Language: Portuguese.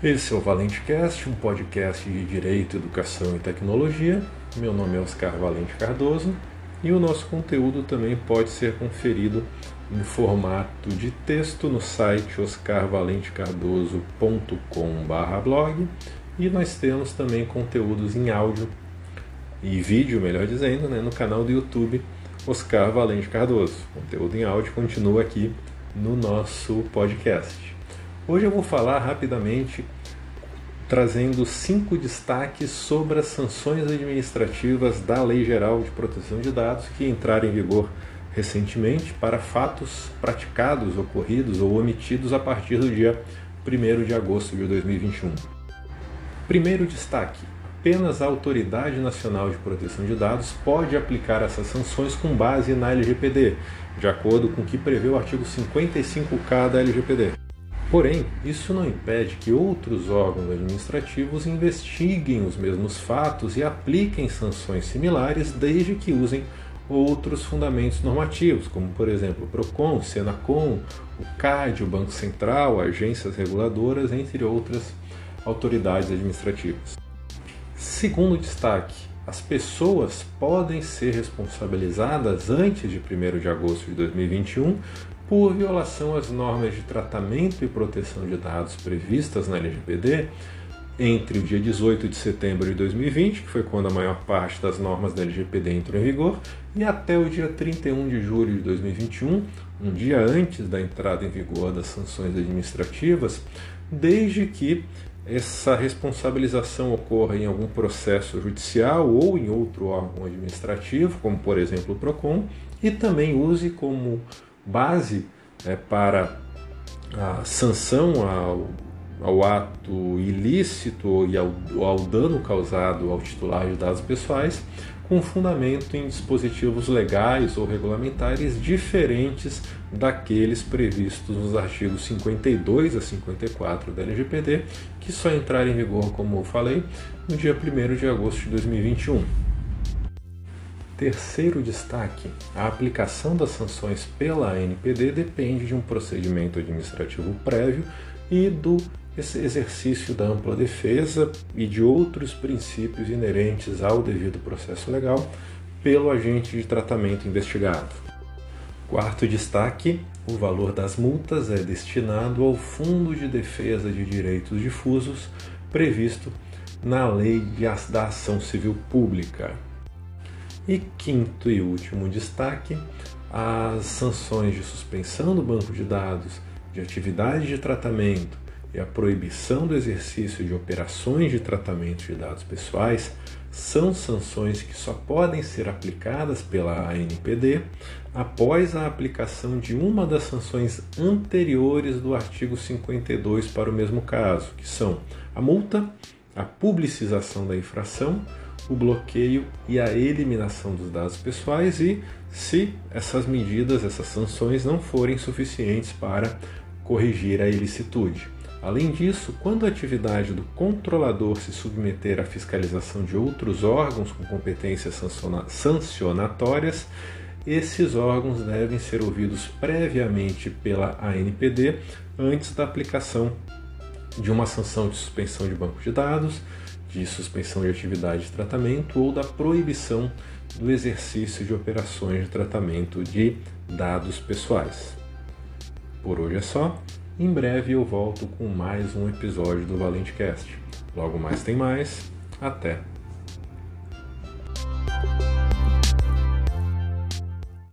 Esse é o ValenteCast, um podcast de Direito, Educação e Tecnologia. Meu nome é Oscar Valente Cardoso e o nosso conteúdo também pode ser conferido em formato de texto no site oscarvalentecardoso.com/blog e nós temos também conteúdos em áudio e vídeo, melhor dizendo, né, no canal do YouTube Oscar Valente Cardoso. O conteúdo em áudio continua aqui no nosso podcast. Hoje eu vou falar rapidamente, trazendo cinco destaques sobre as sanções administrativas da Lei Geral de Proteção de Dados que entraram em vigor recentemente para fatos praticados, ocorridos ou omitidos a partir do dia 1 de agosto de 2021. Primeiro destaque: apenas a Autoridade Nacional de Proteção de Dados pode aplicar essas sanções com base na LGPD, de acordo com o que prevê o artigo 55K da LGPD. Porém, isso não impede que outros órgãos administrativos investiguem os mesmos fatos e apliquem sanções similares, desde que usem outros fundamentos normativos, como por exemplo o PROCON, o SENACOM, o CAD, o Banco Central, agências reguladoras, entre outras autoridades administrativas. Segundo destaque, as pessoas podem ser responsabilizadas antes de 1 de agosto de 2021 por violação às normas de tratamento e proteção de dados previstas na LGPD entre o dia 18 de setembro de 2020, que foi quando a maior parte das normas da LGPD entrou em vigor, e até o dia 31 de julho de 2021, um dia antes da entrada em vigor das sanções administrativas, desde que essa responsabilização ocorra em algum processo judicial ou em outro órgão administrativo, como por exemplo o PROCON, e também use como base é, para a sanção ao, ao ato ilícito e ao, ao dano causado ao titular de dados pessoais, com fundamento em dispositivos legais ou regulamentares diferentes daqueles previstos nos artigos 52 a 54 da LGPD, que só entraram em vigor, como eu falei, no dia 1 de agosto de 2021. Terceiro destaque: a aplicação das sanções pela ANPD depende de um procedimento administrativo prévio e do exercício da ampla defesa e de outros princípios inerentes ao devido processo legal pelo agente de tratamento investigado. Quarto destaque: o valor das multas é destinado ao Fundo de Defesa de Direitos Difusos previsto na Lei da Ação Civil Pública. E quinto e último destaque, as sanções de suspensão do banco de dados, de atividade de tratamento e a proibição do exercício de operações de tratamento de dados pessoais são sanções que só podem ser aplicadas pela ANPD após a aplicação de uma das sanções anteriores do artigo 52 para o mesmo caso, que são a multa, a publicização da infração o bloqueio e a eliminação dos dados pessoais e se essas medidas, essas sanções não forem suficientes para corrigir a ilicitude. Além disso, quando a atividade do controlador se submeter à fiscalização de outros órgãos com competências sancionatórias, esses órgãos devem ser ouvidos previamente pela ANPD antes da aplicação de uma sanção de suspensão de banco de dados, de suspensão de atividade de tratamento ou da proibição do exercício de operações de tratamento de dados pessoais. Por hoje é só. Em breve eu volto com mais um episódio do ValenteCast. Logo mais tem mais. Até!